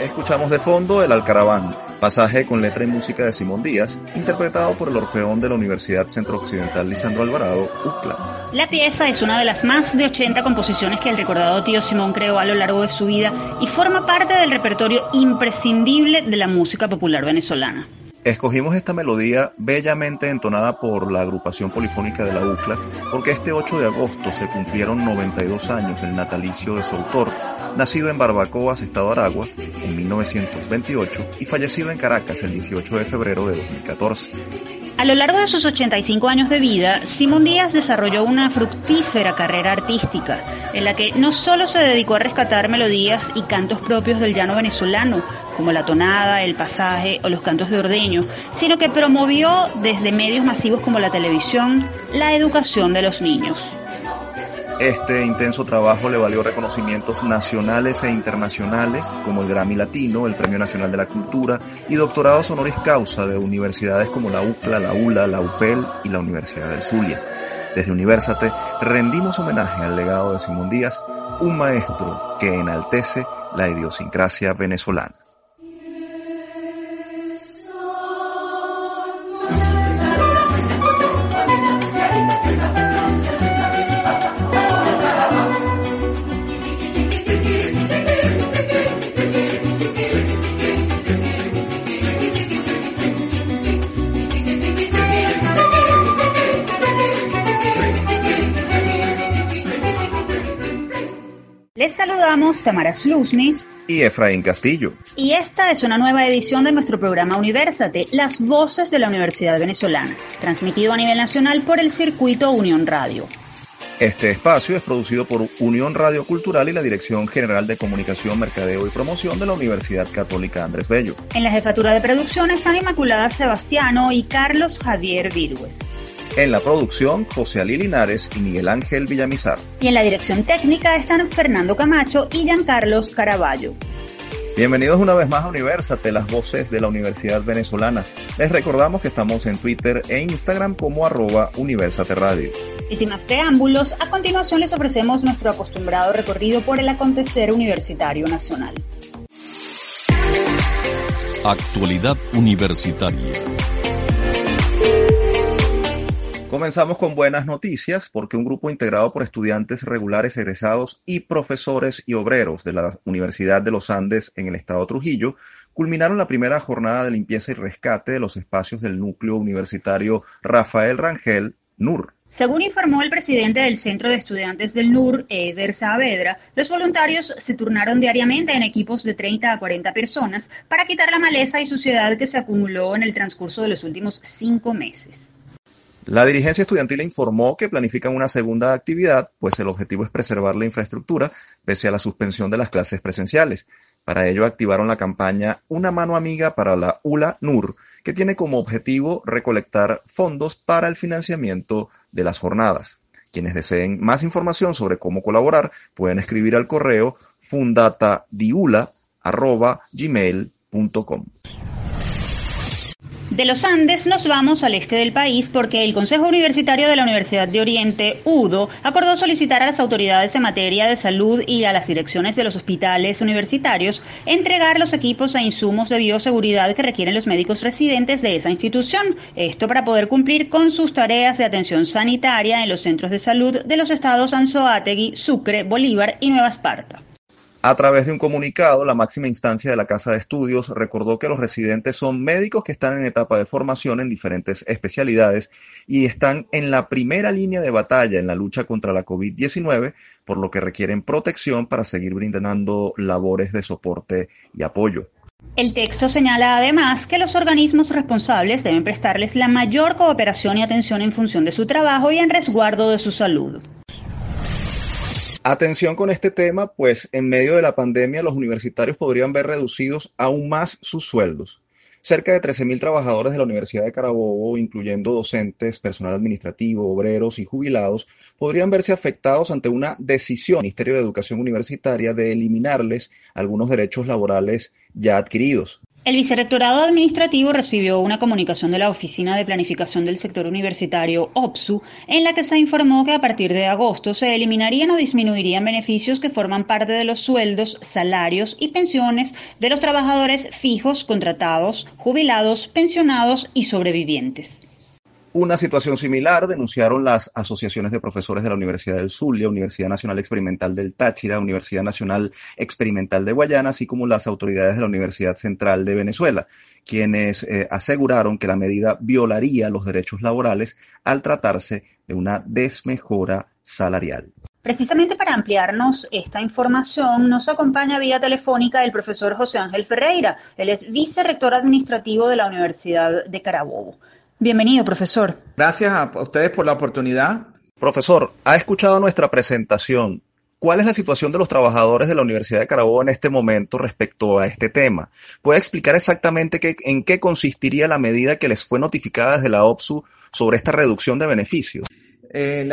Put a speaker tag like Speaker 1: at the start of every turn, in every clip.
Speaker 1: Escuchamos de fondo El Alcaraván, pasaje con letra y música de Simón Díaz, interpretado por el Orfeón de la Universidad Centro Occidental Lisandro Alvarado, UCLA.
Speaker 2: La pieza es una de las más de 80 composiciones que el recordado tío Simón creó a lo largo de su vida y forma parte del repertorio imprescindible de la música popular venezolana.
Speaker 1: Escogimos esta melodía bellamente entonada por la agrupación polifónica de la UCLA porque este 8 de agosto se cumplieron 92 años del natalicio de su autor, nacido en Barbacoas, Estado Aragua, en 1928 y fallecido en Caracas el 18 de febrero de 2014.
Speaker 2: A lo largo de sus 85 años de vida, Simón Díaz desarrolló una fructífera carrera artística, en la que no solo se dedicó a rescatar melodías y cantos propios del llano venezolano, como la tonada, el pasaje o los cantos de ordeño, sino que promovió desde medios masivos como la televisión la educación de los niños.
Speaker 1: Este intenso trabajo le valió reconocimientos nacionales e internacionales como el Grammy Latino, el Premio Nacional de la Cultura y doctorados honoris causa de universidades como la UCLA, la ULA, la UPEL y la Universidad del Zulia. Desde Universate rendimos homenaje al legado de Simón Díaz, un maestro que enaltece la idiosincrasia venezolana.
Speaker 2: Tamara Sluznis
Speaker 1: y Efraín Castillo.
Speaker 2: Y esta es una nueva edición de nuestro programa Universate, Las Voces de la Universidad Venezolana, transmitido a nivel nacional por el circuito Unión Radio.
Speaker 1: Este espacio es producido por Unión Radio Cultural y la Dirección General de Comunicación, Mercadeo y Promoción de la Universidad Católica Andrés Bello.
Speaker 2: En la jefatura de producción están Inmaculada Sebastiano y Carlos Javier Virgües.
Speaker 1: En la producción, José Ali Linares y Miguel Ángel Villamizar.
Speaker 2: Y en la dirección técnica están Fernando Camacho y Giancarlos Caraballo.
Speaker 1: Bienvenidos una vez más a Universate, las voces de la Universidad Venezolana. Les recordamos que estamos en Twitter e Instagram como arroba Universate Radio.
Speaker 2: Y sin más preámbulos, a continuación les ofrecemos nuestro acostumbrado recorrido por el acontecer universitario nacional.
Speaker 3: Actualidad universitaria.
Speaker 1: Comenzamos con buenas noticias porque un grupo integrado por estudiantes regulares egresados y profesores y obreros de la Universidad de los Andes en el estado Trujillo culminaron la primera jornada de limpieza y rescate de los espacios del núcleo universitario Rafael Rangel, NUR.
Speaker 2: Según informó el presidente del Centro de Estudiantes del NUR, Eder Saavedra, los voluntarios se turnaron diariamente en equipos de 30 a 40 personas para quitar la maleza y suciedad que se acumuló en el transcurso de los últimos cinco meses.
Speaker 1: La dirigencia estudiantil informó que planifican una segunda actividad, pues el objetivo es preservar la infraestructura pese a la suspensión de las clases presenciales. Para ello activaron la campaña Una mano amiga para la ULA NUR, que tiene como objetivo recolectar fondos para el financiamiento de las jornadas. Quienes deseen más información sobre cómo colaborar pueden escribir al correo fundatadiula.gmail.com.
Speaker 2: De los Andes nos vamos al este del país porque el Consejo Universitario de la Universidad de Oriente, UDO, acordó solicitar a las autoridades en materia de salud y a las direcciones de los hospitales universitarios entregar los equipos e insumos de bioseguridad que requieren los médicos residentes de esa institución. Esto para poder cumplir con sus tareas de atención sanitaria en los centros de salud de los estados Anzoátegui, Sucre, Bolívar y Nueva Esparta.
Speaker 1: A través de un comunicado, la máxima instancia de la Casa de Estudios recordó que los residentes son médicos que están en etapa de formación en diferentes especialidades y están en la primera línea de batalla en la lucha contra la COVID-19, por lo que requieren protección para seguir brindando labores de soporte y apoyo.
Speaker 2: El texto señala además que los organismos responsables deben prestarles la mayor cooperación y atención en función de su trabajo y en resguardo de su salud.
Speaker 1: Atención con este tema, pues en medio de la pandemia los universitarios podrían ver reducidos aún más sus sueldos. Cerca de 13.000 trabajadores de la Universidad de Carabobo, incluyendo docentes, personal administrativo, obreros y jubilados, podrían verse afectados ante una decisión del Ministerio de Educación Universitaria de eliminarles algunos derechos laborales ya adquiridos.
Speaker 2: El Vicerrectorado Administrativo recibió una comunicación de la Oficina de Planificación del Sector Universitario, OPSU, en la que se informó que a partir de agosto se eliminarían o disminuirían beneficios que forman parte de los sueldos, salarios y pensiones de los trabajadores fijos, contratados, jubilados, pensionados y sobrevivientes.
Speaker 1: Una situación similar denunciaron las asociaciones de profesores de la Universidad del Zulia, Universidad Nacional Experimental del Táchira, Universidad Nacional Experimental de Guayana, así como las autoridades de la Universidad Central de Venezuela, quienes eh, aseguraron que la medida violaría los derechos laborales al tratarse de una desmejora salarial.
Speaker 2: Precisamente para ampliarnos esta información, nos acompaña vía telefónica el profesor José Ángel Ferreira. Él es vicerrector administrativo de la Universidad de Carabobo. Bienvenido, profesor.
Speaker 4: Gracias a ustedes por la oportunidad.
Speaker 1: Profesor, ha escuchado nuestra presentación. ¿Cuál es la situación de los trabajadores de la Universidad de Carabobo en este momento respecto a este tema? ¿Puede explicar exactamente qué, en qué consistiría la medida que les fue notificada desde la OPSU sobre esta reducción de beneficios?
Speaker 4: Eh,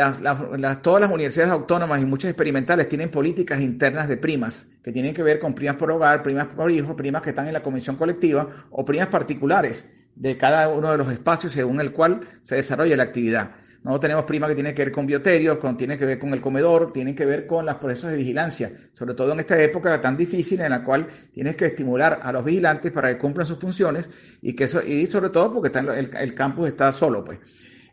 Speaker 4: todas las universidades autónomas y muchas experimentales tienen políticas internas de primas que tienen que ver con primas por hogar, primas por hijo, primas que están en la comisión colectiva o primas particulares de cada uno de los espacios según el cual se desarrolla la actividad. No tenemos prima que tiene que ver con bioterios, con, que ver con el comedor, tiene que ver con los procesos de vigilancia, sobre todo en esta época tan difícil en la cual tienes que estimular a los vigilantes para que cumplan sus funciones y que eso, y sobre todo porque el, el, campus está solo, pues.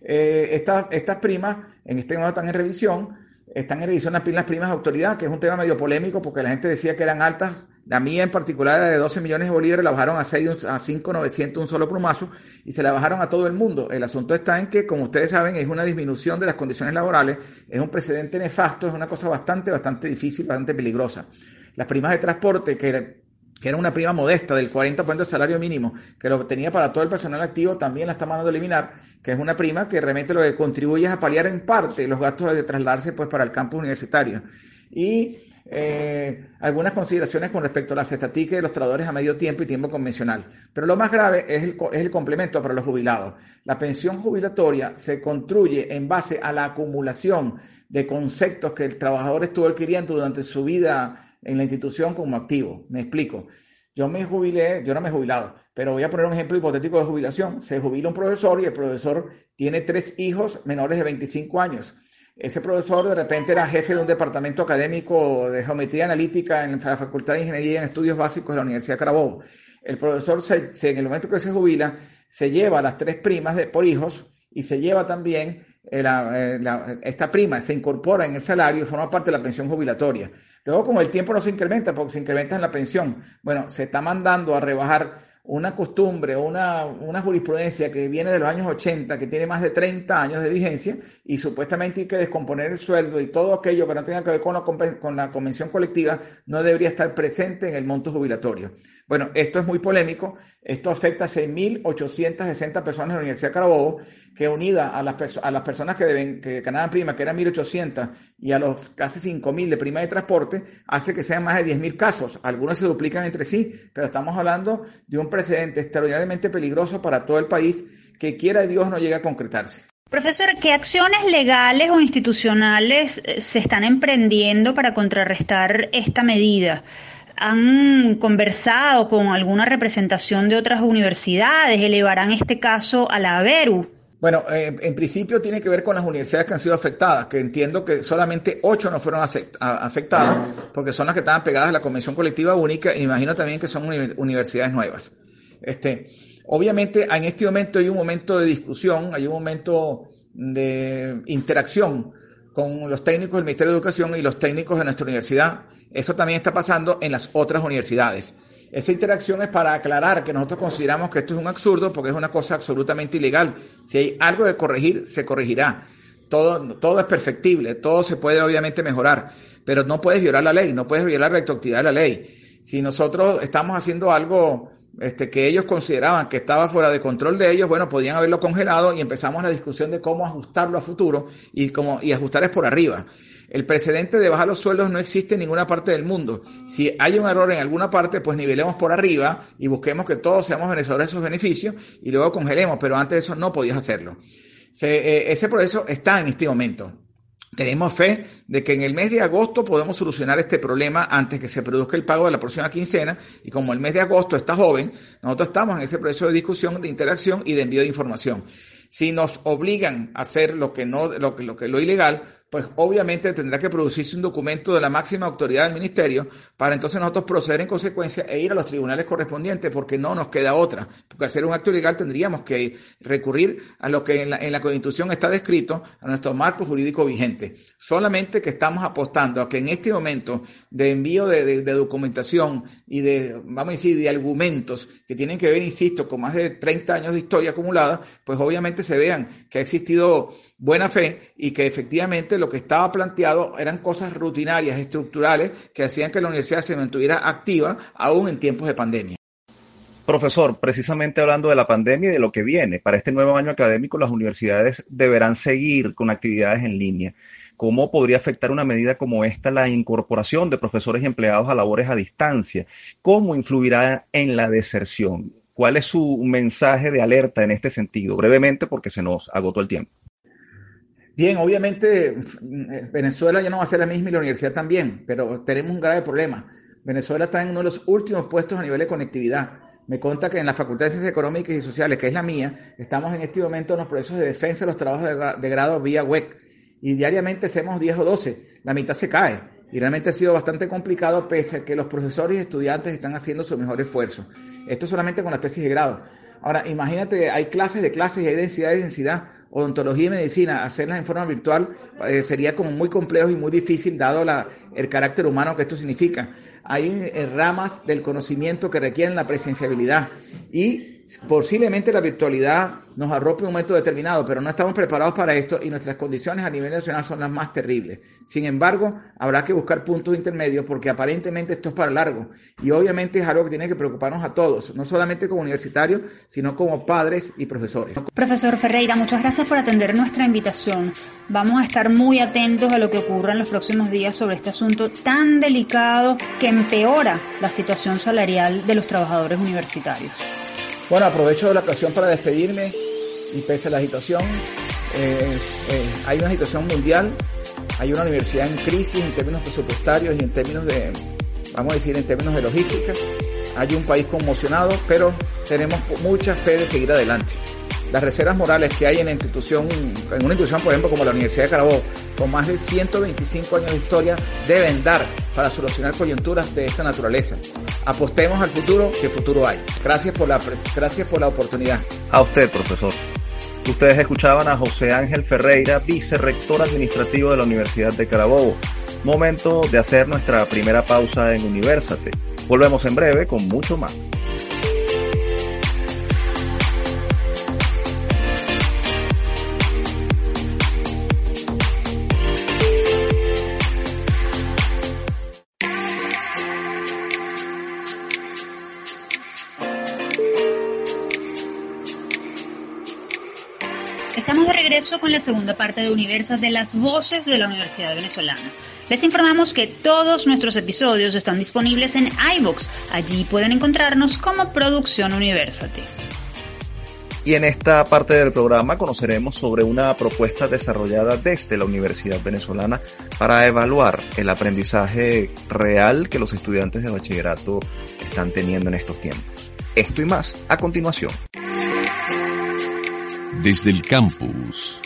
Speaker 4: Eh, estas primas en este momento están en revisión, están en revisión las primas de autoridad, que es un tema medio polémico porque la gente decía que eran altas la mía en particular era de 12 millones de bolívares, la bajaron a 6, a 5,900 un solo plumazo y se la bajaron a todo el mundo. El asunto está en que, como ustedes saben, es una disminución de las condiciones laborales, es un precedente nefasto, es una cosa bastante, bastante difícil, bastante peligrosa. Las primas de transporte, que era, que era una prima modesta del 40% del salario mínimo, que lo tenía para todo el personal activo, también la está mandando a eliminar, que es una prima que realmente lo que contribuye es a paliar en parte los gastos de trasladarse pues, para el campus universitario. Y eh, algunas consideraciones con respecto a las estadísticas de los trabajadores a medio tiempo y tiempo convencional. Pero lo más grave es el, es el complemento para los jubilados. La pensión jubilatoria se construye en base a la acumulación de conceptos que el trabajador estuvo adquiriendo durante su vida en la institución como activo. Me explico. Yo me jubilé, yo no me he jubilado, pero voy a poner un ejemplo hipotético de jubilación. Se jubila un profesor y el profesor tiene tres hijos menores de 25 años ese profesor de repente era jefe de un departamento académico de geometría analítica en la Facultad de Ingeniería en Estudios Básicos de la Universidad Carabobo. El profesor, se, en el momento que se jubila, se lleva las tres primas de, por hijos y se lleva también eh, eh, esta prima, se incorpora en el salario y forma parte de la pensión jubilatoria. Luego, como el tiempo no se incrementa, porque se incrementa en la pensión, bueno, se está mandando a rebajar una costumbre, una, una jurisprudencia que viene de los años 80, que tiene más de 30 años de vigencia, y supuestamente hay que descomponer el sueldo y todo aquello que no tenga que ver con la, con la convención colectiva no debería estar presente en el monto jubilatorio. Bueno, esto es muy polémico. Esto afecta a 6.860 personas en la Universidad de Carabobo, que unida a las, a las personas que, deben, que ganaban prima, que eran 1.800, y a los casi 5.000 de prima de transporte, hace que sean más de 10.000 casos. Algunos se duplican entre sí, pero estamos hablando de un precedente extraordinariamente peligroso para todo el país que quiera Dios no llegue a concretarse.
Speaker 2: Profesor, ¿qué acciones legales o institucionales eh, se están emprendiendo para contrarrestar esta medida? Han conversado con alguna representación de otras universidades, elevarán este caso a la ABERU.
Speaker 4: Bueno, eh, en principio tiene que ver con las universidades que han sido afectadas, que entiendo que solamente ocho no fueron afectadas, porque son las que estaban pegadas a la Convención Colectiva Única, y imagino también que son universidades nuevas. Este, obviamente, en este momento hay un momento de discusión, hay un momento de interacción con los técnicos del Ministerio de Educación y los técnicos de nuestra universidad. Eso también está pasando en las otras universidades. Esa interacción es para aclarar que nosotros consideramos que esto es un absurdo porque es una cosa absolutamente ilegal. Si hay algo de corregir, se corregirá. Todo, todo es perfectible, todo se puede obviamente mejorar, pero no puedes violar la ley, no puedes violar la retroactividad de la ley. Si nosotros estamos haciendo algo este, que ellos consideraban que estaba fuera de control de ellos, bueno, podían haberlo congelado y empezamos la discusión de cómo ajustarlo a futuro y, cómo, y ajustar es por arriba. El precedente de bajar los sueldos no existe en ninguna parte del mundo. Si hay un error en alguna parte, pues nivelemos por arriba y busquemos que todos seamos beneficiarios de esos beneficios y luego congelemos, pero antes de eso no podías hacerlo. Eh, ese proceso está en este momento. Tenemos fe de que en el mes de agosto podemos solucionar este problema antes que se produzca el pago de la próxima quincena y como el mes de agosto está joven, nosotros estamos en ese proceso de discusión, de interacción y de envío de información. Si nos obligan a hacer lo que no, lo lo que lo ilegal, pues obviamente tendrá que producirse un documento de la máxima autoridad del ministerio para entonces nosotros proceder en consecuencia e ir a los tribunales correspondientes porque no nos queda otra. Porque ser un acto ilegal tendríamos que recurrir a lo que en la, en la Constitución está descrito, a nuestro marco jurídico vigente. Solamente que estamos apostando a que en este momento de envío de, de documentación y de, vamos a decir, de argumentos que tienen que ver, insisto, con más de 30 años de historia acumulada, pues obviamente se vean que ha existido buena fe y que efectivamente lo que estaba planteado eran cosas rutinarias, estructurales, que hacían que la universidad se mantuviera activa aún en tiempos de pandemia.
Speaker 1: Profesor, precisamente hablando de la pandemia y de lo que viene, para este nuevo año académico las universidades deberán seguir con actividades en línea. ¿Cómo podría afectar una medida como esta la incorporación de profesores y empleados a labores a distancia? ¿Cómo influirá en la deserción? ¿Cuál es su mensaje de alerta en este sentido? Brevemente, porque se nos agotó el tiempo.
Speaker 4: Bien, obviamente Venezuela ya no va a ser la misma y la universidad también, pero tenemos un grave problema. Venezuela está en uno de los últimos puestos a nivel de conectividad. Me conta que en la Facultad de Ciencias Económicas y Sociales, que es la mía, estamos en este momento en los procesos de defensa de los trabajos de, grado vía web y diariamente hacemos 10 o 12, la mitad se cae. Y realmente ha sido bastante complicado pese a que los profesores y estudiantes están haciendo su mejor esfuerzo. Esto solamente con la tesis de grado. Ahora, imagínate, hay clases de clases y hay densidad de densidad odontología y medicina, hacerlas en forma virtual eh, sería como muy complejo y muy difícil dado la, el carácter humano que esto significa. Hay eh, ramas del conocimiento que requieren la presenciabilidad y posiblemente la virtualidad nos arrope un momento determinado, pero no estamos preparados para esto y nuestras condiciones a nivel nacional son las más terribles. Sin embargo, habrá que buscar puntos intermedios porque aparentemente esto es para largo y obviamente es algo que tiene que preocuparnos a todos, no solamente como universitarios, sino como padres y profesores.
Speaker 2: Profesor Ferreira, muchas gracias por atender nuestra invitación. Vamos a estar muy atentos a lo que ocurra en los próximos días sobre este asunto tan delicado que empeora la situación salarial de los trabajadores universitarios.
Speaker 4: Bueno, aprovecho la ocasión para despedirme y pese a la situación, eh, eh, hay una situación mundial, hay una universidad en crisis en términos presupuestarios y en términos de, vamos a decir, en términos de logística, hay un país conmocionado, pero tenemos mucha fe de seguir adelante las reservas morales que hay en, institución, en una institución, por ejemplo, como la Universidad de Carabobo, con más de 125 años de historia, deben dar para solucionar coyunturas de esta naturaleza. Apostemos al futuro, que futuro hay. Gracias por la, gracias por la oportunidad.
Speaker 1: A usted, profesor. Ustedes escuchaban a José Ángel Ferreira, vicerrector administrativo de la Universidad de Carabobo. Momento de hacer nuestra primera pausa en Universate. Volvemos en breve con mucho más.
Speaker 2: La segunda parte de Universas de las voces de la Universidad Venezolana. Les informamos que todos nuestros episodios están disponibles en iVoox. Allí pueden encontrarnos como Producción Universate.
Speaker 1: Y en esta parte del programa conoceremos sobre una propuesta desarrollada desde la Universidad Venezolana para evaluar el aprendizaje real que los estudiantes de bachillerato están teniendo en estos tiempos. Esto y más a continuación.
Speaker 3: Desde el campus.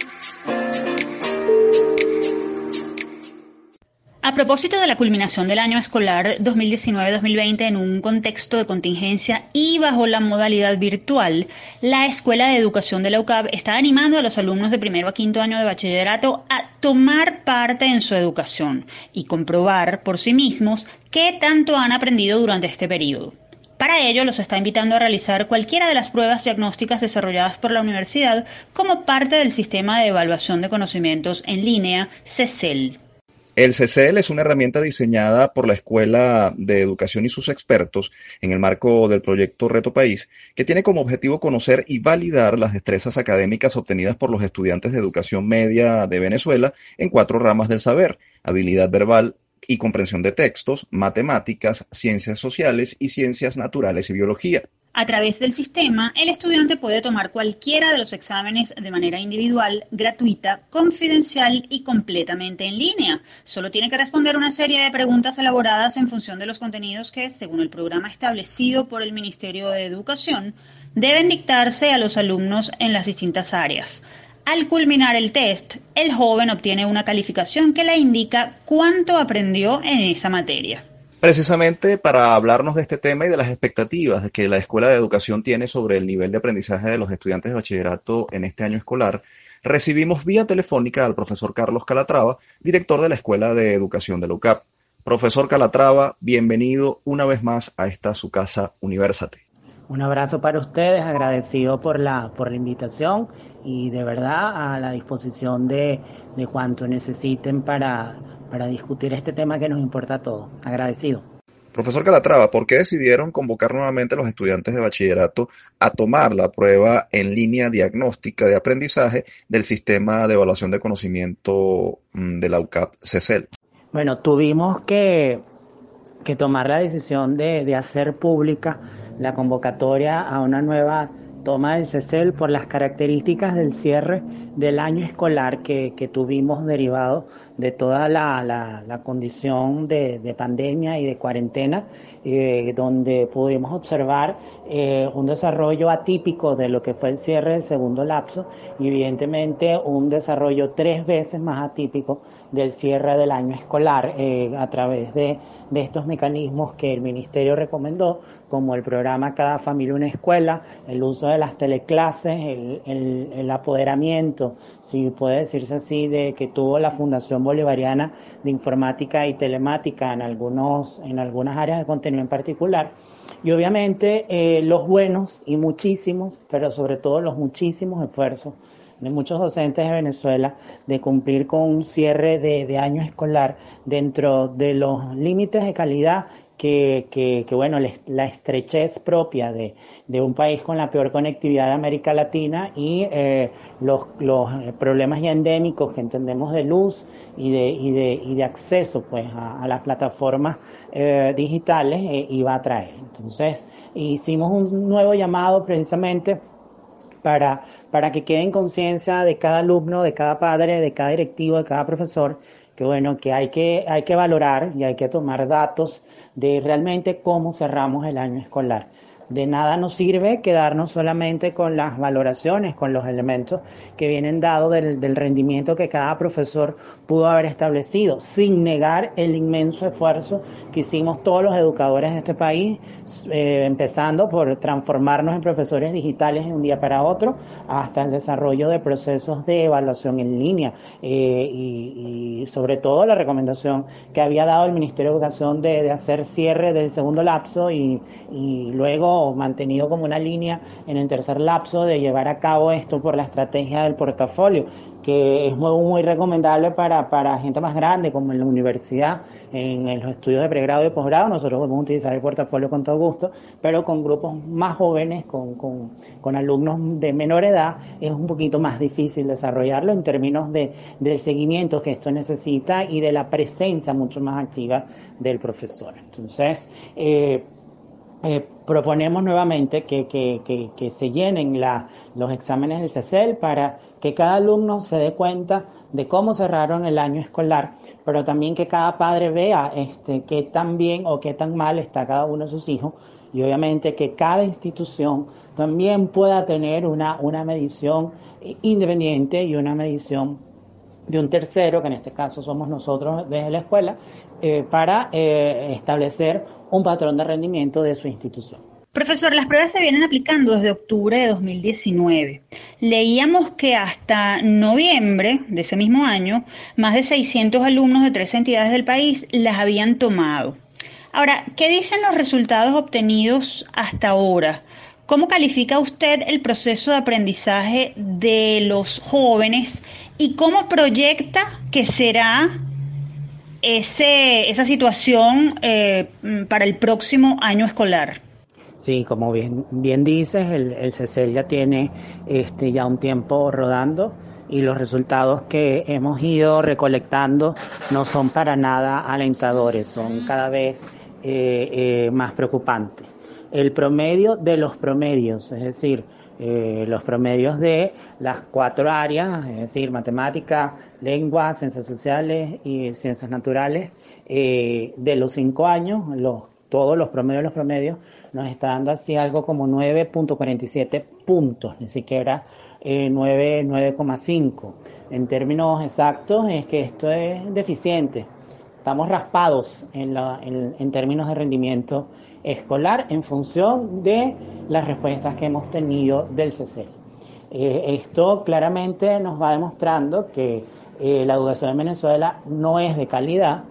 Speaker 2: Propósito de la culminación del año escolar 2019-2020 en un contexto de contingencia y bajo la modalidad virtual, la Escuela de Educación de la UCAB está animando a los alumnos de primero a quinto año de bachillerato a tomar parte en su educación y comprobar por sí mismos qué tanto han aprendido durante este periodo. Para ello, los está invitando a realizar cualquiera de las pruebas diagnósticas desarrolladas por la universidad como parte del sistema de evaluación de conocimientos en línea, CECEL.
Speaker 1: El CCL es una herramienta diseñada por la Escuela de Educación y sus expertos en el marco del proyecto Reto País, que tiene como objetivo conocer y validar las destrezas académicas obtenidas por los estudiantes de educación media de Venezuela en cuatro ramas del saber, habilidad verbal y comprensión de textos, matemáticas, ciencias sociales y ciencias naturales y biología.
Speaker 2: A través del sistema, el estudiante puede tomar cualquiera de los exámenes de manera individual, gratuita, confidencial y completamente en línea. Solo tiene que responder una serie de preguntas elaboradas en función de los contenidos que, según el programa establecido por el Ministerio de Educación, deben dictarse a los alumnos en las distintas áreas. Al culminar el test, el joven obtiene una calificación que le indica cuánto aprendió en esa materia.
Speaker 1: Precisamente para hablarnos de este tema y de las expectativas que la Escuela de Educación tiene sobre el nivel de aprendizaje de los estudiantes de bachillerato en este año escolar, recibimos vía telefónica al profesor Carlos Calatrava, director de la Escuela de Educación de la UCAP. Profesor Calatrava, bienvenido una vez más a esta su casa Universate.
Speaker 5: Un abrazo para ustedes, agradecido por la, por la invitación y de verdad a la disposición de, de cuanto necesiten para para discutir este tema que nos importa a todos. Agradecido.
Speaker 1: Profesor Calatrava, ¿por qué decidieron convocar nuevamente a los estudiantes de bachillerato a tomar la prueba en línea diagnóstica de aprendizaje del sistema de evaluación de conocimiento mm, de la UCAP CECEL?
Speaker 5: Bueno, tuvimos que, que tomar la decisión de, de hacer pública la convocatoria a una nueva toma del CECEL por las características del cierre del año escolar que, que tuvimos derivado de toda la, la, condición de, de, pandemia y de cuarentena, eh, donde pudimos observar eh, un desarrollo atípico de lo que fue el cierre del segundo lapso y evidentemente un desarrollo tres veces más atípico del cierre del año escolar eh, a través de, de, estos mecanismos que el Ministerio recomendó, como el programa Cada Familia una Escuela, el uso de las teleclases, el, apoderamiento, si puede decirse así, de que tuvo la Fundación Bolivariana de Informática y Telemática en, algunos, en algunas áreas de contenido en particular. Y obviamente eh, los buenos y muchísimos, pero sobre todo los muchísimos esfuerzos de muchos docentes de Venezuela de cumplir con un cierre de, de año escolar dentro de los límites de calidad que, que, que, bueno, la estrechez propia de, de, un país con la peor conectividad de América Latina y eh, los, los, problemas ya endémicos que entendemos de luz y de, y de, y de acceso pues, a, a las plataformas eh, digitales eh, iba a traer. Entonces, hicimos un nuevo llamado precisamente para, para que quede en conciencia de cada alumno, de cada padre, de cada directivo, de cada profesor, que bueno, que hay que, hay que valorar y hay que tomar datos de realmente cómo cerramos el año escolar. De nada nos sirve quedarnos solamente con las valoraciones, con los elementos que vienen dados del, del, rendimiento que cada profesor pudo haber establecido, sin negar el inmenso esfuerzo que hicimos todos los educadores de este país, eh, empezando por transformarnos en profesores digitales de un día para otro, hasta el desarrollo de procesos de evaluación en línea eh, y, y, sobre todo la recomendación que había dado el Ministerio de Educación de, de hacer cierre del segundo lapso y, y luego mantenido como una línea en el tercer lapso de llevar a cabo esto por la estrategia del portafolio, que es muy, muy recomendable para, para gente más grande, como en la universidad, en, los estudios de pregrado y posgrado. Nosotros podemos utilizar el portafolio con todo gusto, pero con grupos más jóvenes, con, con, con alumnos de menor edad, es un poquito más difícil desarrollarlo en términos de, del seguimiento que esto necesita y de la presencia mucho más activa del profesor. Entonces, eh, eh, proponemos nuevamente que, que, que, se llenen los exámenes del CECEL para que cada alumno se dé cuenta de cómo cerraron el año escolar, pero también que cada padre vea este, qué tan bien o qué tan mal está cada uno de sus hijos y obviamente que cada institución también pueda tener una, una medición independiente y una medición de un tercero, que en este caso somos nosotros desde la escuela, eh, para eh, establecer un patrón de rendimiento de su institución.
Speaker 2: Profesor, las pruebas se vienen aplicando desde octubre de 2019. Leíamos que hasta noviembre de ese mismo año, más de 600 alumnos de tres entidades del país las habían tomado. Ahora, ¿qué dicen los resultados obtenidos hasta ahora? ¿Cómo califica usted el proceso de aprendizaje de los jóvenes y cómo proyecta que será ese, esa situación eh, para el próximo año escolar?
Speaker 5: Sí, como bien, bien dices, el, el CECEL ya tiene este, ya un tiempo rodando y los resultados que hemos ido recolectando no son para nada alentadores, son cada vez eh, eh, más preocupantes. El promedio de los promedios, es decir, eh, los promedios de las cuatro áreas, es decir, matemática, lengua, ciencias sociales y ciencias naturales, de los cinco años, los, todos los promedios de los promedios, nos está dando así algo como 9.47 puntos, ni siquiera 9,5. En términos exactos es que esto es deficiente. Estamos raspados en, en, términos de rendimiento escolar en función de las respuestas que hemos tenido del CCL. Eh, esto claramente nos va demostrando que eh, la educación en Venezuela no es de calidad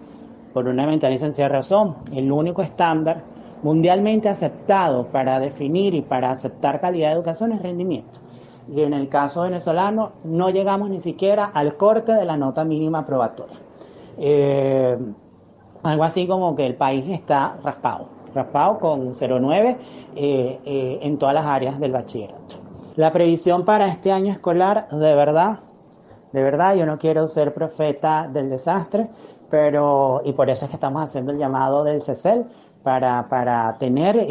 Speaker 5: por una mental y sencilla razón. El único estándar mundialmente aceptado para definir y para aceptar calidad de educación es rendimiento y en el caso venezolano no llegamos ni siquiera al corte de la nota mínima probatoria. Eh, algo así como que el país está raspado, raspado con 0,9 eh, eh, en todas las áreas del bachillerato. La previsión para este año escolar, de verdad, de verdad, yo no quiero ser profeta del desastre, pero, y por eso es que estamos haciendo el llamado del CECEL, para, para tener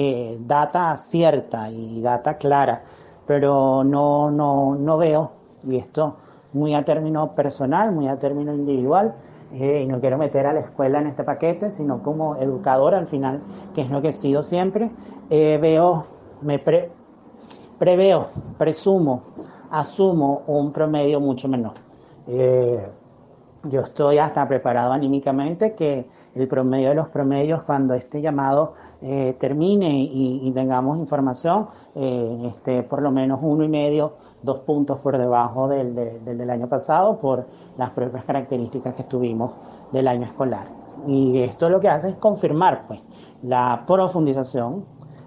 Speaker 5: data cierta y data clara pero no, no, no veo, y esto muy a término personal, muy a término individual, eh, y no quiero meter a la escuela en este paquete, sino como educador al final, que es lo que he sido siempre, eh, veo, me preveo, presumo, asumo un promedio mucho menor. Eh, yo estoy hasta preparado anímicamente que el promedio de los promedios cuando este llamado eh, termine y, tengamos información, eh, este, por lo menos uno y medio, dos puntos por debajo del, del, año pasado por las propias características que tuvimos del año escolar. Y esto lo que hace es confirmar pues, la profundización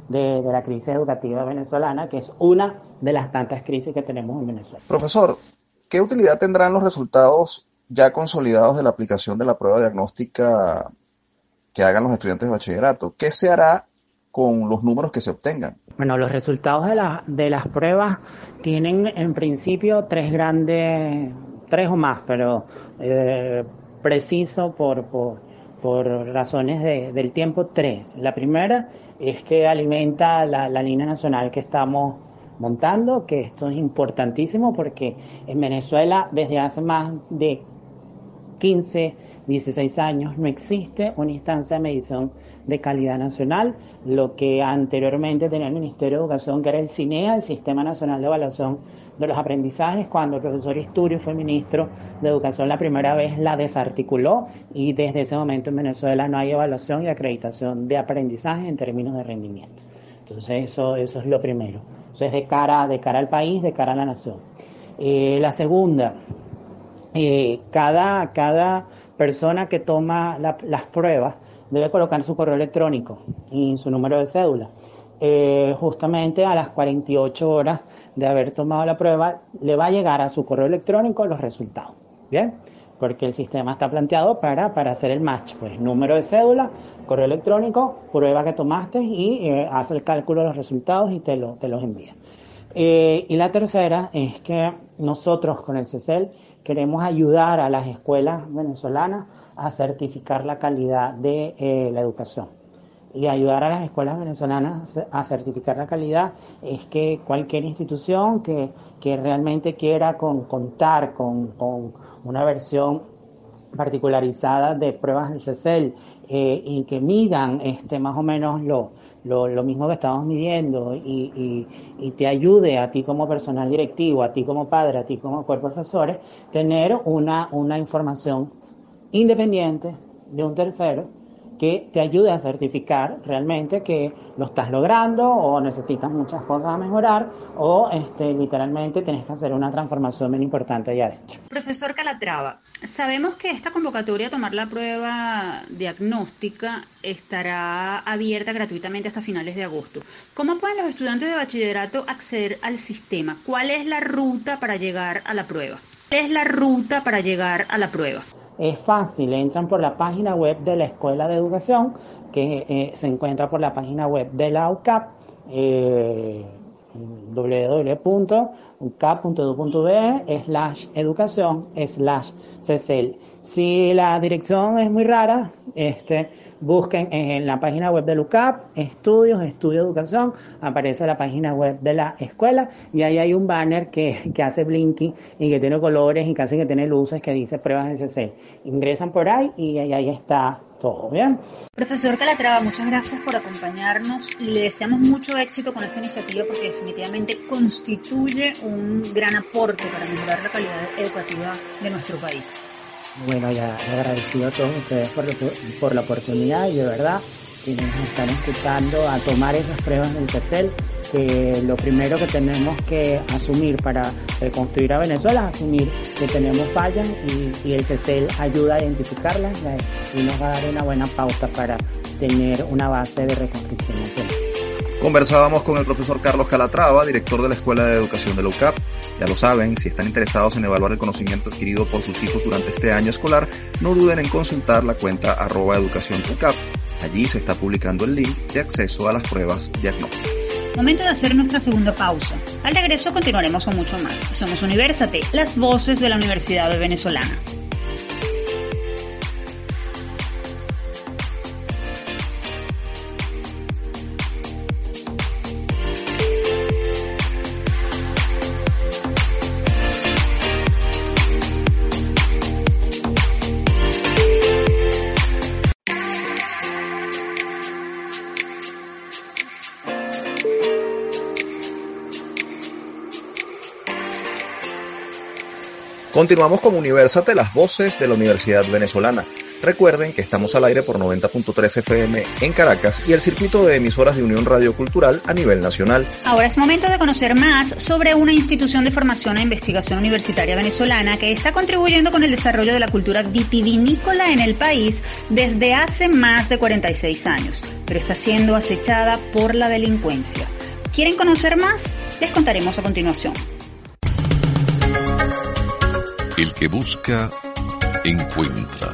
Speaker 5: de, de la crisis educativa venezolana, que es una de las tantas crisis que tenemos en Venezuela.
Speaker 1: Profesor, ¿qué utilidad tendrán los resultados ya consolidados de la aplicación de la prueba diagnóstica que hagan los estudiantes de bachillerato. ¿Qué se hará con los números que se obtengan?
Speaker 5: Bueno, los resultados de, la, de las pruebas tienen en principio tres grandes, tres o más, pero eh, preciso por, por, por razones de, del tiempo, tres. La primera es que alimenta la, la línea nacional que estamos montando, que esto es importantísimo porque en Venezuela desde hace más de 15 16 años no existe una instancia de medición de calidad nacional, lo que anteriormente tenía el Ministerio de Educación, que era el CINEA, el Sistema Nacional de Evaluación de los Aprendizajes, cuando el profesor Isturio fue ministro de Educación la primera vez la desarticuló y desde ese momento en Venezuela no hay evaluación y acreditación de aprendizaje en términos de rendimiento. Entonces eso, eso es lo primero. Eso es de cara, de cara al país, de cara a la nación. Eh, la segunda, eh, cada, cada persona que toma las pruebas debe colocar su correo electrónico y su número de cédula. Eh, justamente a las 48 horas de haber tomado la prueba, le va a llegar a su correo electrónico los resultados. ¿Bien? Porque el sistema está planteado para, para hacer el match. Pues número de cédula, correo electrónico, prueba que tomaste y eh, hace el cálculo de los resultados y te, lo, te los envía. Eh, y la tercera es que nosotros con el CECEL queremos ayudar a las escuelas venezolanas a certificar la calidad de eh, la educación. Y ayudar a las escuelas venezolanas a certificar la calidad es que cualquier institución que, realmente quiera contar con, una versión particularizada de pruebas del CECEL eh, y que midan este, más o menos lo, lo, mismo que estamos midiendo y, te ayude a ti como personal directivo, a ti como padre, a ti como cuerpo profesores, tener una, una información independiente de un tercero que te ayude a certificar realmente que lo estás logrando o necesitas muchas cosas a mejorar o este, literalmente tienes que hacer una transformación bien importante allá adentro.
Speaker 2: Profesor Calatrava, sabemos que esta convocatoria a tomar la prueba diagnóstica estará abierta gratuitamente hasta finales de agosto. ¿Cómo pueden los estudiantes de bachillerato acceder al sistema? ¿Cuál es la ruta para llegar a la prueba? ¿Cuál es la ruta para llegar a la prueba?
Speaker 5: Es fácil, entran por la página web de la Escuela de Educación, que eh, se encuentra por la página web de la UCAP, eh, www.ucap.edu.be slash educación slash CECEL. Si la dirección es muy rara, este, busquen en la página web del UCAP, estudios, estudio educación, aparece la página web de la escuela y ahí hay un banner que, que hace blinking y que tiene colores y casi que tiene luces que dice pruebas de CC. Ingresan por ahí y ahí, está todo bien.
Speaker 2: Profesor Calatrava, muchas gracias por acompañarnos y le deseamos mucho éxito con esta iniciativa porque definitivamente constituye un gran aporte para mejorar la calidad educativa de nuestro país.
Speaker 5: Bueno, ya agradecido a todos ustedes por, la oportunidad y de verdad quienes están escuchando a tomar esas pruebas del CECEL, que lo primero que tenemos que asumir para reconstruir a Venezuela es asumir que tenemos fallas y, el CECEL ayuda a identificarlas y nos va a dar una buena pauta para tener una base de reconstrucción.
Speaker 1: Conversábamos con el profesor Carlos Calatrava, director de la Escuela de Educación de la UCAP. Ya lo saben, si están interesados en evaluar el conocimiento adquirido por sus hijos durante este año escolar, no duden en consultar la cuenta arroba educación. Allí se está publicando el link de acceso a las pruebas diagnósticas.
Speaker 2: Momento de hacer nuestra segunda pausa. Al regreso continuaremos con mucho más. Somos Universate, las voces de la Universidad Venezolana.
Speaker 1: Continuamos con Universate, las voces de la Universidad Venezolana. Recuerden que estamos al aire por 90.3 FM en Caracas y el circuito de emisoras de Unión Radio Cultural a nivel nacional.
Speaker 2: Ahora es momento de conocer más sobre una institución de formación e investigación universitaria venezolana que está contribuyendo con el desarrollo de la cultura vitivinícola en el país desde hace más de 46 años, pero está siendo acechada por la delincuencia. ¿Quieren conocer más? Les contaremos a continuación.
Speaker 3: El que busca, encuentra.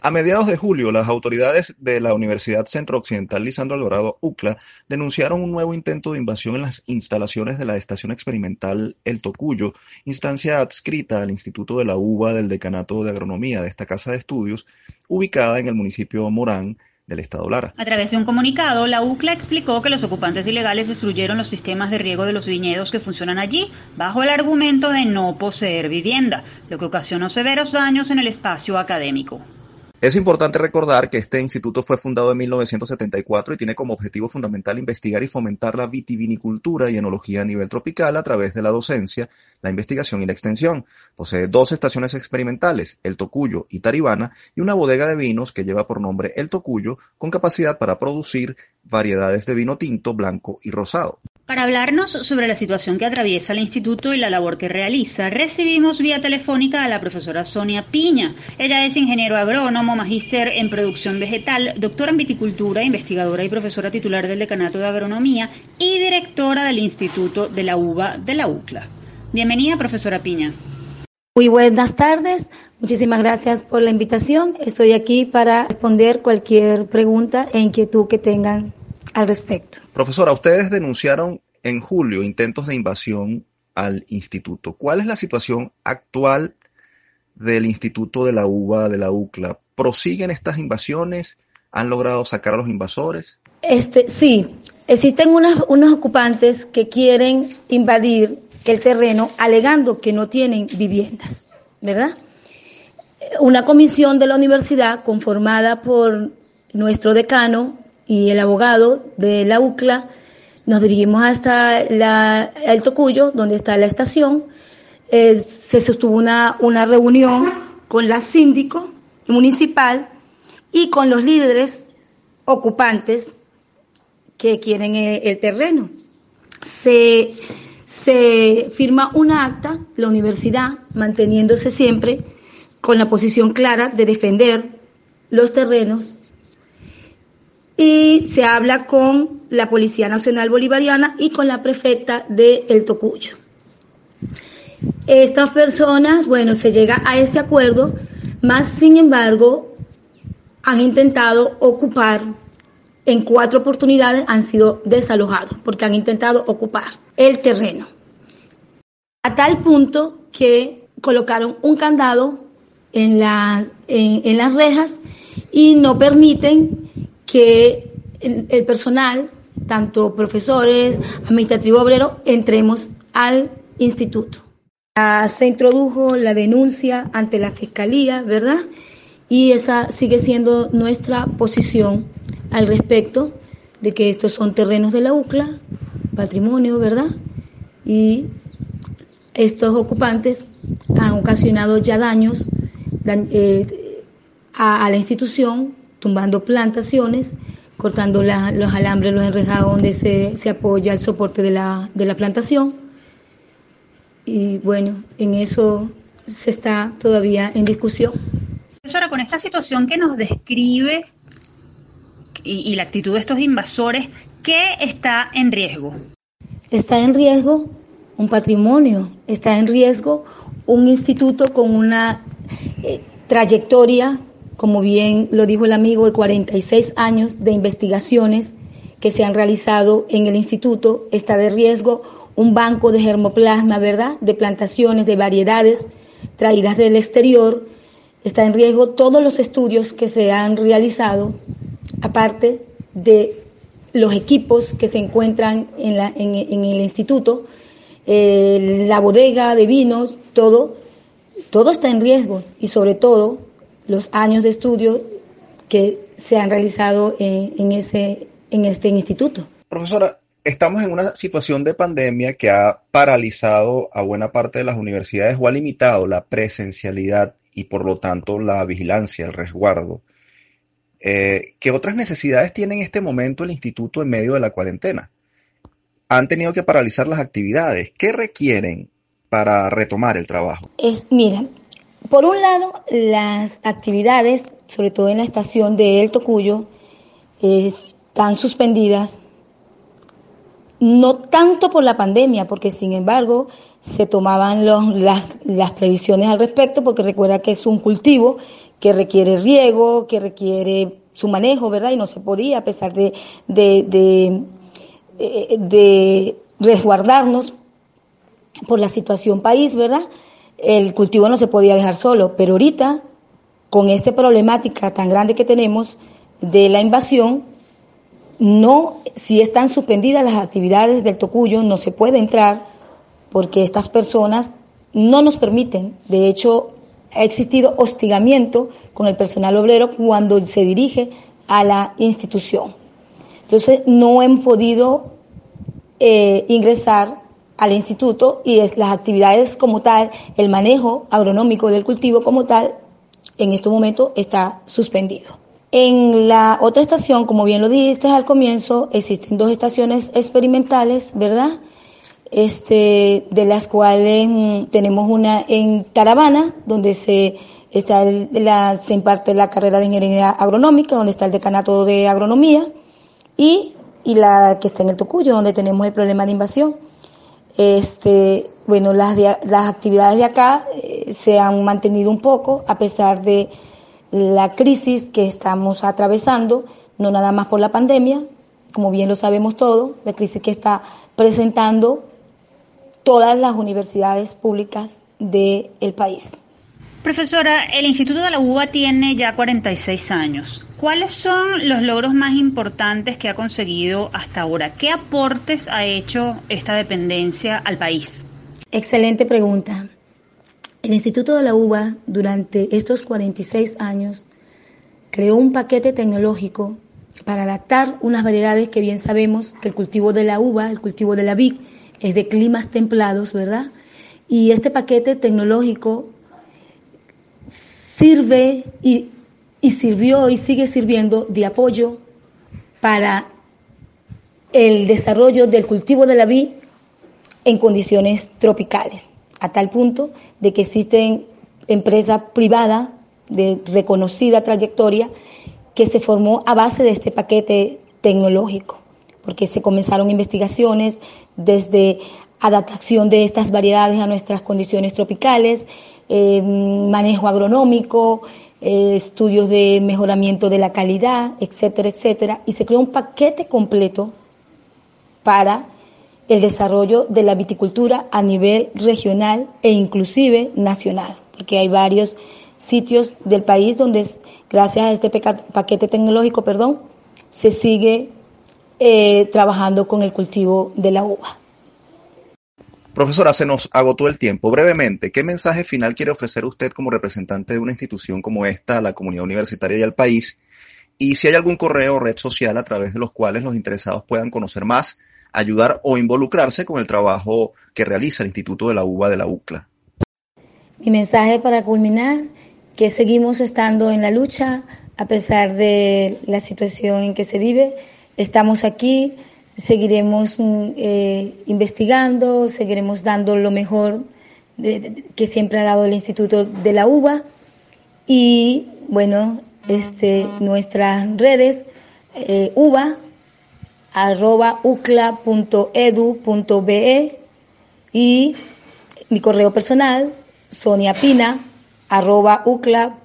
Speaker 1: A mediados de julio, las autoridades de la Universidad Centro Occidental Lisandro Alvarado UCLA denunciaron un nuevo intento de invasión en las instalaciones de la Estación Experimental El Tocuyo, instancia adscrita al Instituto de la UBA del Decanato de Agronomía de esta casa de estudios, ubicada en el municipio Morán,
Speaker 2: A través de un comunicado, la UCLA explicó que los ocupantes ilegales destruyeron los sistemas de riego de los viñedos que funcionan allí, bajo el argumento de no poseer vivienda, lo que ocasionó severos daños en el espacio académico.
Speaker 1: Es importante recordar que este instituto fue fundado en 1974 y tiene como objetivo fundamental investigar y fomentar la vitivinicultura y enología a nivel tropical a través de la docencia, la investigación y la extensión. Posee dos estaciones experimentales, El Tocuyo y Taribana, y una bodega de vinos que lleva por nombre El Tocuyo, con capacidad para producir variedades de vino tinto, blanco y rosado.
Speaker 2: Para hablarnos sobre la situación que atraviesa el instituto y la labor que realiza, recibimos vía telefónica a la profesora Sonia Piña. Ella es ingeniero agrónomo, magíster en producción vegetal, doctora en viticultura, investigadora y profesora titular del Decanato de Agronomía y directora del Instituto de la UBA de la UCLA. Bienvenida, profesora Piña.
Speaker 6: Muy buenas tardes, muchísimas gracias por la invitación. Estoy aquí para responder cualquier pregunta e inquietud que tengan al respecto.
Speaker 1: Profesora, ustedes denunciaron en julio intentos de invasión al instituto. ¿Cuál es la situación actual del instituto de la UBA, de la UCLA? ¿Prosiguen estas invasiones? ¿Han logrado sacar a los invasores?
Speaker 6: Este, sí, existen unos ocupantes que quieren invadir el terreno alegando que no tienen viviendas, ¿verdad? Una comisión de la universidad conformada por nuestro decano, y el abogado de la UCLA, nos dirigimos hasta la, el Tocuyo, donde está la estación. Eh, se sostuvo una, una reunión con la síndico municipal y con los líderes ocupantes que quieren el, el terreno. Se, se firma un acta, la universidad, manteniéndose siempre con la posición clara de defender los terrenos y se habla con la Policía Nacional Bolivariana y con la prefecta de El Tocuyo. Estas personas, bueno, se llega a este acuerdo, más sin embargo, han intentado ocupar, en cuatro oportunidades han sido desalojados, porque han intentado ocupar el terreno. A tal punto que colocaron un candado en las, en, las rejas y no permiten que el, personal, tanto profesores, administrativo obrero, entremos al instituto. se introdujo la denuncia ante la fiscalía, ¿verdad? Y esa sigue siendo nuestra posición al respecto de que estos son terrenos de la UCLA, patrimonio, ¿verdad? Y estos ocupantes han ocasionado ya daños eh, a, la institución, tumbando plantaciones, cortando los alambres, los enrejados donde se, apoya el soporte de la, de la plantación. Y bueno, en eso se está todavía en discusión.
Speaker 2: Profesora, con esta situación que nos describe y, y la actitud de estos invasores, ¿qué está en riesgo?
Speaker 6: Está en riesgo un patrimonio, está en riesgo un instituto con una eh, trayectoria, como bien lo dijo el amigo, de 46 años de investigaciones que se han realizado en el instituto, está de riesgo un banco de germoplasma, ¿verdad? De plantaciones, de variedades traídas del exterior, está en riesgo todos los estudios que se han realizado, aparte de los equipos que se encuentran en, la, en el instituto, eh, la bodega de vinos, todo, todo está en riesgo y sobre todo los años de estudio que se han realizado en, ese, en este instituto.
Speaker 1: Profesora, estamos en una situación de pandemia que ha paralizado a buena parte de las universidades o ha limitado la presencialidad y por lo tanto la vigilancia, el resguardo. Eh, ¿Qué otras necesidades tiene en este momento el instituto en medio de la cuarentena? han tenido que paralizar las actividades. ¿Qué requieren para retomar el trabajo?
Speaker 6: Es, mira, por un lado, las actividades, sobre todo en la estación de El Tocuyo, están suspendidas, no tanto por la pandemia, porque sin embargo se tomaban las, las, previsiones al respecto, porque recuerda que es un cultivo que requiere riego, que requiere su manejo, ¿verdad? Y no se podía, a pesar de, de eh, de resguardarnos por la situación país, ¿verdad? El cultivo no se podía dejar solo, pero ahorita, con esta problemática tan grande que tenemos de la invasión, no, si están suspendidas las actividades del Tocuyo, no se puede entrar porque estas personas no nos permiten. De hecho, ha existido hostigamiento con el personal obrero cuando se dirige a la institución. Entonces, no han podido eh, ingresar al instituto y es las actividades como tal, el manejo agronómico del cultivo como tal, en este momento está suspendido. En la otra estación, como bien lo dijiste al comienzo, existen dos estaciones experimentales, ¿verdad? Este, de las cuales tenemos una en Taravana, donde se está la, se imparte la carrera de ingeniería agronómica, donde está el decanato de agronomía, y y la que está en el Tocuyo, donde tenemos el problema de invasión. Este, bueno, las, las actividades de acá eh, se han mantenido un poco a pesar de la crisis que estamos atravesando, no nada más por la pandemia, como bien lo sabemos todos, la crisis que está presentando todas las universidades públicas del país.
Speaker 2: Profesora, el Instituto de la UBA tiene ya 46 años. ¿Cuáles son los logros más importantes que ha conseguido hasta ahora? ¿Qué aportes ha hecho esta dependencia al país?
Speaker 6: Excelente pregunta. El Instituto de la UBA durante estos 46 años creó un paquete tecnológico para adaptar unas variedades que bien sabemos que el cultivo de la uva, el cultivo de la vid, es de climas templados, ¿verdad? Y este paquete tecnológico sirve y, sirvió y sigue sirviendo de apoyo para el desarrollo del cultivo de la vid en condiciones tropicales, a tal punto de que existen empresas privadas de reconocida trayectoria que se formó a base de este paquete tecnológico, porque se comenzaron investigaciones desde adaptación de estas variedades a nuestras condiciones tropicales, eh, manejo agronómico, eh, estudios de mejoramiento de la calidad, etcétera, etcétera, y se creó un paquete completo para el desarrollo de la viticultura a nivel regional e inclusive nacional, porque hay varios sitios del país donde gracias a este paquete tecnológico, perdón, se sigue eh, trabajando con el cultivo de la uva.
Speaker 1: Profesora, se nos agotó el tiempo. Brevemente, ¿qué mensaje final quiere ofrecer usted como representante de una institución como esta a la comunidad universitaria y al país? Y si hay algún correo o red social a través de los cuales los interesados puedan conocer más, ayudar o involucrarse con el trabajo que realiza el Instituto de la UBA de la UCLA.
Speaker 6: Mi mensaje para culminar, que seguimos estando en la lucha a pesar de la situación en que se vive. Estamos aquí seguiremos mm, eh, investigando, seguiremos dando lo mejor que siempre ha dado el Instituto de la UBA y bueno, este, nuestras redes eh, uva arroba ucla.edu.be y mi correo personal soniapina arroba ucla.edu.be.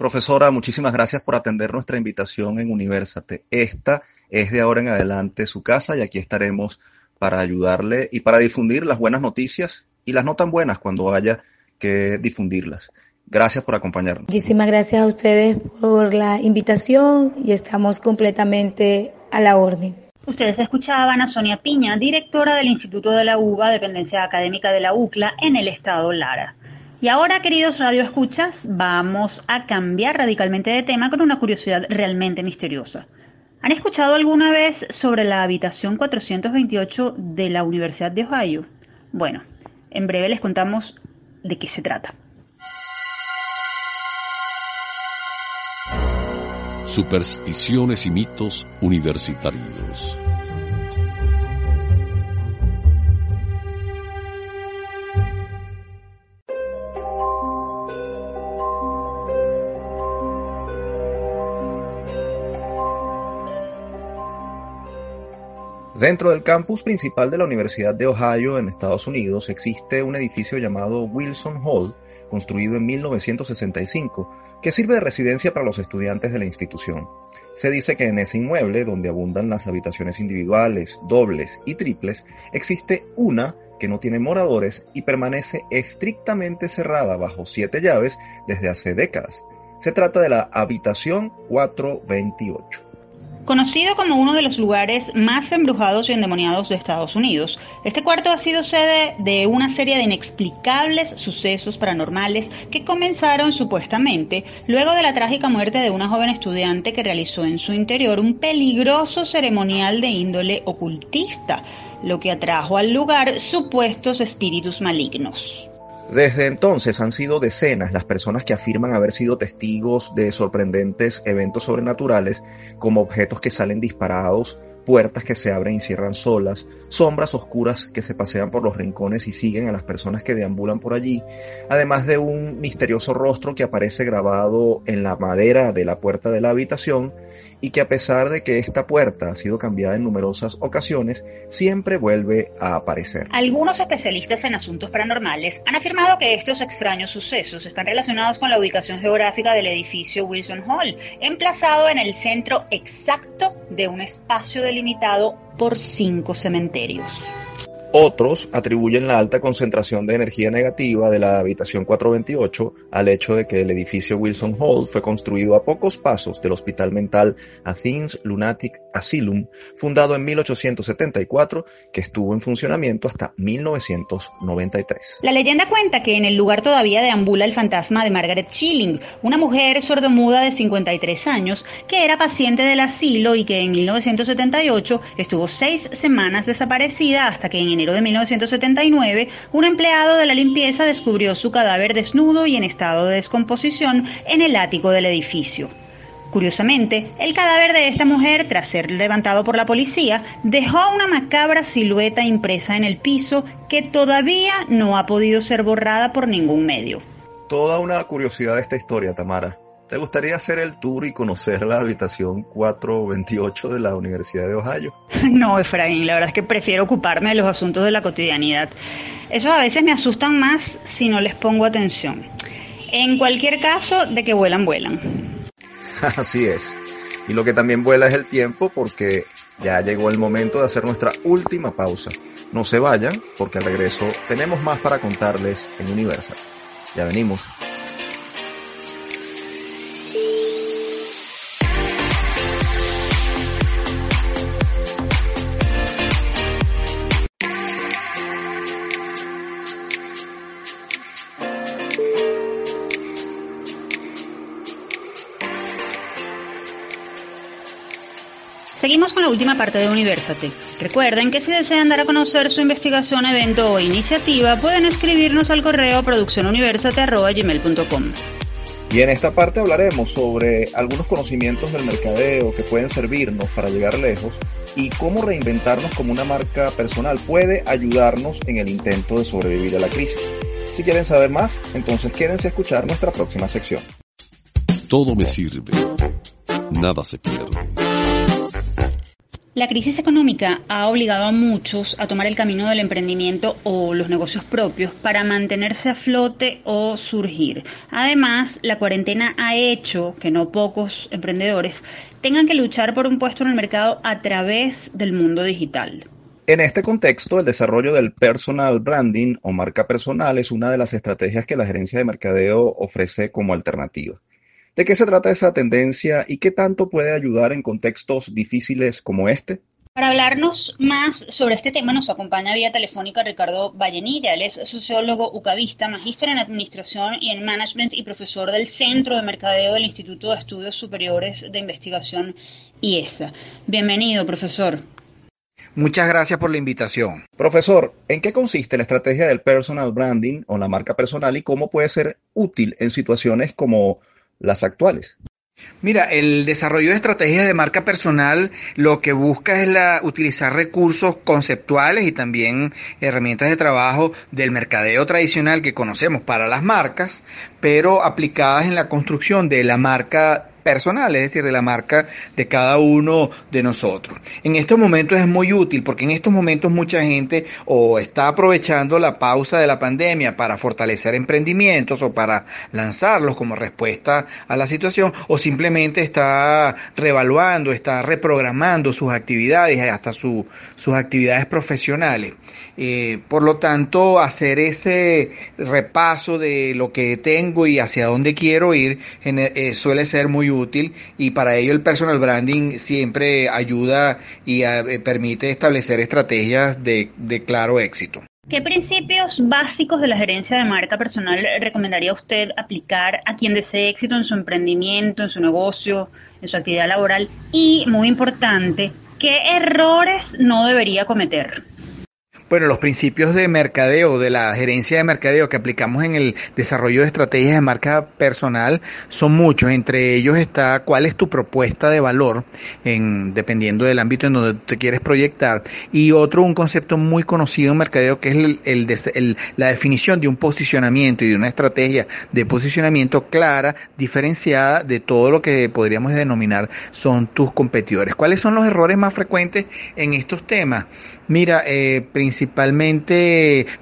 Speaker 1: Profesora, muchísimas gracias por atender nuestra invitación en Universate. Esta es de ahora en adelante su casa y aquí estaremos para ayudarle y para difundir las buenas noticias y las no tan buenas cuando haya que difundirlas. Gracias por acompañarnos.
Speaker 6: Muchísimas gracias a ustedes por la invitación y estamos completamente a la orden.
Speaker 2: Ustedes escuchaban a Sonia Piña, directora del Instituto de la UBA, dependencia académica de la UCLA, en el estado Lara. Y ahora, queridos radioescuchas, vamos a cambiar radicalmente de tema con una curiosidad realmente misteriosa. ¿Han escuchado alguna vez sobre la habitación 428 de la Universidad de Ohio? Bueno, en breve les contamos de qué se trata.
Speaker 3: Supersticiones y mitos universitarios.
Speaker 1: Dentro del campus principal de la Universidad de Ohio en Estados Unidos existe un edificio llamado Wilson Hall, construido en 1965, que sirve de residencia para los estudiantes de la institución. Se dice que en ese inmueble, donde abundan las habitaciones individuales, dobles y triples, existe una que no tiene moradores y permanece estrictamente cerrada bajo siete llaves desde hace décadas. Se trata de la habitación 428.
Speaker 2: Conocido como uno de los lugares más embrujados y endemoniados de Estados Unidos, este cuarto ha sido sede de una serie de inexplicables sucesos paranormales que comenzaron supuestamente luego de la trágica muerte de una joven estudiante que realizó en su interior un peligroso ceremonial de índole ocultista, lo que atrajo al lugar supuestos espíritus malignos.
Speaker 1: Desde entonces han sido decenas las personas que afirman haber sido testigos de sorprendentes eventos sobrenaturales, como objetos que salen disparados, puertas que se abren y cierran solas, sombras oscuras que se pasean por los rincones y siguen a las personas que deambulan por allí, además de un misterioso rostro que aparece grabado en la madera de la puerta de la habitación y que a pesar de que esta puerta ha sido cambiada en numerosas ocasiones, siempre vuelve a aparecer.
Speaker 2: Algunos especialistas en asuntos paranormales han afirmado que estos extraños sucesos están relacionados con la ubicación geográfica del edificio Wilson Hall, emplazado en el centro exacto de un espacio delimitado por cinco cementerios.
Speaker 1: Otros atribuyen la alta concentración de energía negativa de la habitación 428 al hecho de que el edificio Wilson Hall fue construido a pocos pasos del hospital mental Athens Lunatic Asylum, fundado en 1874, que estuvo en funcionamiento hasta 1993.
Speaker 2: La leyenda cuenta que en el lugar todavía deambula el fantasma de Margaret Schilling, una mujer sordomuda de 53 años que era paciente del asilo y que en 1978 estuvo seis semanas desaparecida hasta que en enero de 1979, un empleado de la limpieza descubrió su cadáver desnudo y en estado de descomposición en el ático del edificio. Curiosamente, el cadáver de esta mujer, tras ser levantado por la policía, dejó una macabra silueta impresa en el piso que todavía no ha podido ser borrada por ningún medio.
Speaker 1: Toda una curiosidad de esta historia, Tamara. ¿Te gustaría hacer el tour y conocer la habitación 428 de la Universidad de Ohio?
Speaker 2: No, Efraín, la verdad es que prefiero ocuparme de los asuntos de la cotidianidad. Esos a veces me asustan más si no les pongo atención. En cualquier caso, de que vuelan, vuelan.
Speaker 1: Así es. Y lo que también vuela es el tiempo porque ya llegó el momento de hacer nuestra última pausa. No se vayan porque al regreso tenemos más para contarles en Universal. Ya venimos.
Speaker 2: Última parte de Universate. Recuerden que si desean dar a conocer su investigación, evento o iniciativa, pueden escribirnos al correo produccionuniversate.gmail.com.
Speaker 1: Y en esta parte hablaremos sobre algunos conocimientos del mercadeo que pueden servirnos para llegar lejos y cómo reinventarnos como una marca personal puede ayudarnos en el intento de sobrevivir a la crisis. Si quieren saber más, entonces quédense a escuchar nuestra próxima sección.
Speaker 3: Todo me sirve. Nada se pierde.
Speaker 2: La crisis económica ha obligado a muchos a tomar el camino del emprendimiento o los negocios propios para mantenerse a flote o surgir. Además, la cuarentena ha hecho que no pocos emprendedores tengan que luchar por un puesto en el mercado a través del mundo digital.
Speaker 1: En este contexto, el desarrollo del personal branding o marca personal es una de las estrategias que la gerencia de mercadeo ofrece como alternativa. ¿De qué se trata esa tendencia y qué tanto puede ayudar en contextos difíciles como este?
Speaker 2: Para hablarnos más sobre este tema nos acompaña vía telefónica Ricardo Vallenilla. Él es sociólogo ucavista, magíster en Administración y en Management y profesor del Centro de Mercadeo del Instituto de Estudios Superiores de Investigación IESA. Bienvenido, profesor.
Speaker 7: Muchas gracias por la invitación.
Speaker 1: Profesor, ¿en qué consiste la estrategia del personal branding o la marca personal y cómo puede ser útil en situaciones como las actuales.
Speaker 7: Mira, el desarrollo de estrategias de marca personal lo que busca es la, utilizar recursos conceptuales y también herramientas de trabajo del mercadeo tradicional que conocemos para las marcas, pero aplicadas en la construcción de la marca personal, es decir, de la marca de cada uno de nosotros. En estos momentos es muy útil porque en estos momentos mucha gente o está aprovechando la pausa de la pandemia para fortalecer emprendimientos o para lanzarlos como respuesta a la situación o simplemente está revaluando, está reprogramando sus actividades, hasta sus actividades profesionales. Eh, por lo tanto, hacer ese repaso de lo que tengo y hacia dónde quiero ir eh, suele ser muy útil y para ello el personal branding siempre ayuda y eh, permite establecer estrategias de, de claro éxito.
Speaker 2: ¿Qué principios básicos de la gerencia de marca personal recomendaría usted aplicar a quien desee éxito en su emprendimiento, en su negocio, en su actividad laboral? Y, muy importante, ¿qué errores no debería cometer?
Speaker 7: Bueno, los principios de mercadeo, de la gerencia de mercadeo que aplicamos en el desarrollo de estrategias de marca personal son muchos. Entre ellos está cuál es tu propuesta de valor, en, dependiendo del ámbito en donde te quieres proyectar. Y otro, un concepto muy conocido en mercadeo que es el, la definición de un posicionamiento y de una estrategia de posicionamiento clara, diferenciada de todo lo que podríamos denominar son tus competidores. ¿Cuáles son los errores más frecuentes en estos temas? Mira, eh, principalmente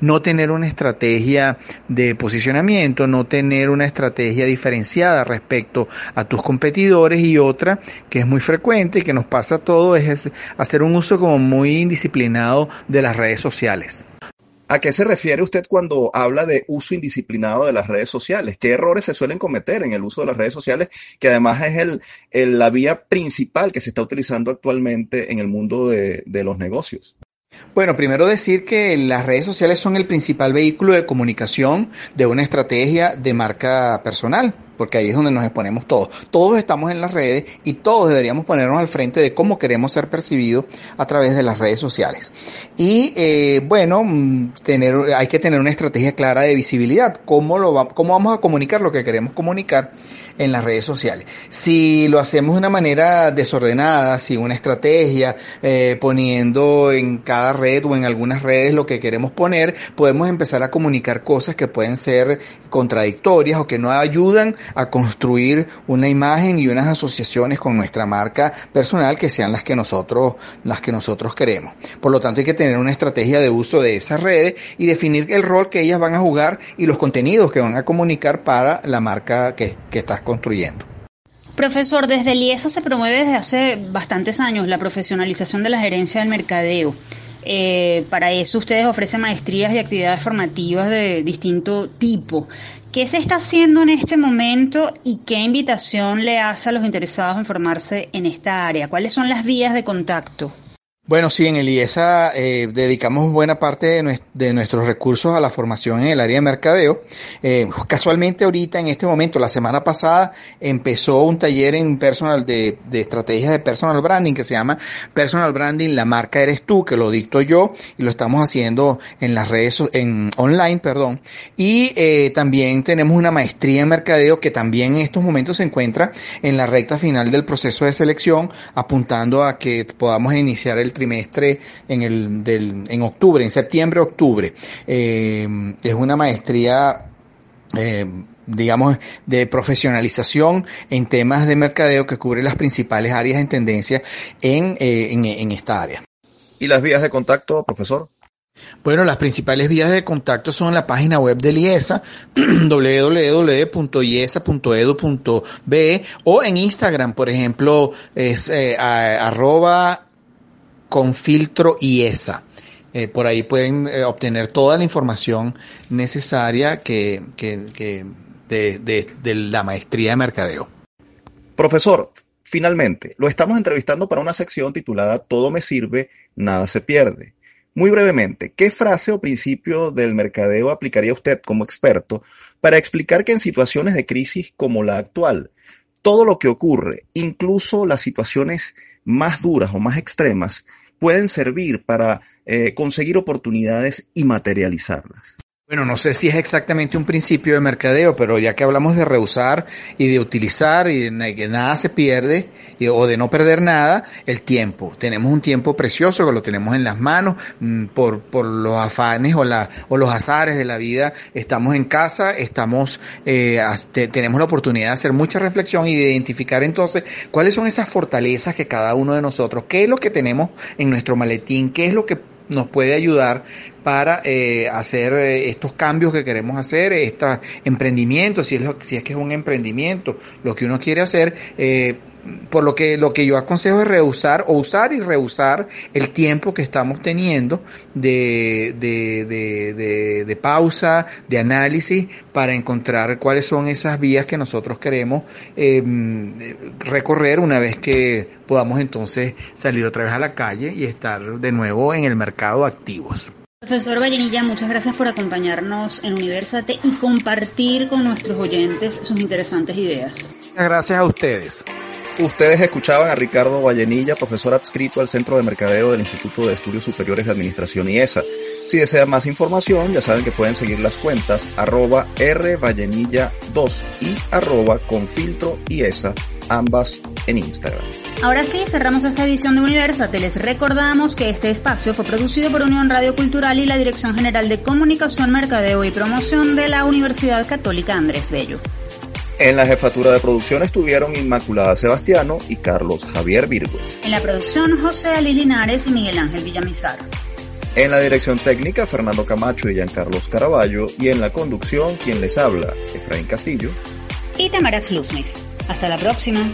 Speaker 7: no tener una estrategia de posicionamiento, no tener una estrategia diferenciada respecto a tus competidores y otra que es muy frecuente y que nos pasa a todos es hacer un uso como muy indisciplinado de las redes sociales.
Speaker 1: ¿A qué se refiere usted cuando habla de uso indisciplinado de las redes sociales? ¿Qué errores se suelen cometer en el uso de las redes sociales, que además es el, la vía principal que se está utilizando actualmente en el mundo de los negocios?
Speaker 7: Bueno, primero decir que las redes sociales son el principal vehículo de comunicación de una estrategia de marca personal, porque ahí es donde nos exponemos todos. Todos estamos en las redes y todos deberíamos ponernos al frente de cómo queremos ser percibidos a través de las redes sociales. Y eh, bueno, mm, tener, hay que tener una estrategia clara de visibilidad. ¿Cómo, lo ¿Cómo vamos a comunicar lo que queremos comunicar? en las redes sociales. Si lo hacemos de una manera desordenada, sin una estrategia, eh, poniendo en cada red o en algunas redes lo que queremos poner, podemos empezar a comunicar cosas que pueden ser contradictorias o que no ayudan a construir una imagen y unas asociaciones con nuestra marca personal que sean las que nosotros, las que nosotros queremos. Por lo tanto, hay que tener una estrategia de uso de esas redes y definir el rol que ellas van a jugar y los contenidos que van a comunicar para la marca que, que estás construyendo.
Speaker 2: Profesor, desde el IESA se promueve desde hace bastantes años la profesionalización de la gerencia del mercadeo. Eh, para eso ustedes ofrecen maestrías y actividades formativas de distinto tipo. ¿Qué se está haciendo en este momento y qué invitación le hace a los interesados en formarse en esta área? ¿Cuáles son las vías de contacto?
Speaker 7: Bueno, sí, en el IESA eh, dedicamos buena parte de, nuestros recursos a la formación en el área de mercadeo. Eh, casualmente ahorita, en este momento, la semana pasada, empezó un taller en personal de, de estrategias de personal branding que se llama Personal Branding, la marca eres tú, que lo dicto yo y lo estamos haciendo en las redes, en online, perdón. Y eh, también tenemos una maestría en mercadeo que también en estos momentos se encuentra en la recta final del proceso de selección, apuntando a que podamos iniciar el trimestre en el del, en octubre, en septiembre, octubre. Eh, es una maestría eh, digamos, de profesionalización en temas de mercadeo que cubre las principales áreas en tendencia en, eh, en, en esta área.
Speaker 1: ¿Y las vías de contacto, profesor?
Speaker 7: Bueno, las principales vías de contacto son la página web del IESA, www.iesa.edu.be o en Instagram, por ejemplo, es eh, arroba con filtro IESA. Eh, por ahí pueden eh, obtener toda la información necesaria que, que, de, de, la maestría de mercadeo.
Speaker 1: Profesor, finalmente, lo estamos entrevistando para una sección titulada Todo me sirve, nada se pierde. Muy brevemente, ¿qué frase o principio del mercadeo aplicaría usted como experto para explicar que en situaciones de crisis como la actual, todo lo que ocurre, incluso las situaciones más duras o más extremas, pueden servir para eh, conseguir oportunidades y materializarlas.
Speaker 7: Bueno, no sé si es exactamente un principio de mercadeo, pero ya que hablamos de reusar y de utilizar y de que nada se pierde o de no perder nada, el tiempo. Tenemos un tiempo precioso que lo tenemos en las manos mm, por, por los afanes o, o los azares de la vida. Estamos en casa, estamos, eh, tenemos la oportunidad de hacer mucha reflexión y de identificar entonces cuáles son esas fortalezas que cada uno de nosotros, qué es lo que tenemos en nuestro maletín, qué es lo que nos puede ayudar para eh, hacer eh, estos cambios que queremos hacer, estos emprendimientos, si es, si es que es un emprendimiento, lo que uno quiere hacer, eh, por lo que lo que yo aconsejo es reusar o usar y reusar el tiempo que estamos teniendo de, de, de, de, pausa, de análisis, para encontrar cuáles son esas vías que nosotros queremos eh, recorrer una vez que podamos entonces salir otra vez a la calle y estar de nuevo en el mercado activos.
Speaker 2: Profesor Vallenilla, muchas gracias por acompañarnos en Universate y compartir con nuestros oyentes sus interesantes ideas.
Speaker 7: Muchas gracias a ustedes.
Speaker 1: Ustedes escuchaban a Ricardo Vallenilla, profesor adscrito al Centro de Mercadeo del Instituto de Estudios Superiores de Administración IESA. Si desean más información, ya saben que pueden seguir las cuentas arroba rvallenilla2 y arroba confiltro IESA, ambas en Instagram.
Speaker 2: Ahora sí, cerramos esta edición de Universate. Les recordamos que este espacio fue producido por Unión Radio Cultural y la Dirección General de Comunicación, Mercadeo y Promoción de la Universidad Católica Andrés Bello.
Speaker 1: En la jefatura de producción estuvieron Inmaculada Sebastiano y Carlos Javier Virgües.
Speaker 2: En la producción José Ali Linares y Miguel Ángel Villamizar.
Speaker 1: En la dirección técnica Fernando Camacho y Giancarlos Caraballo y en la conducción quien les habla, Efraín Castillo
Speaker 2: y Tamara Sluznis. Hasta la próxima.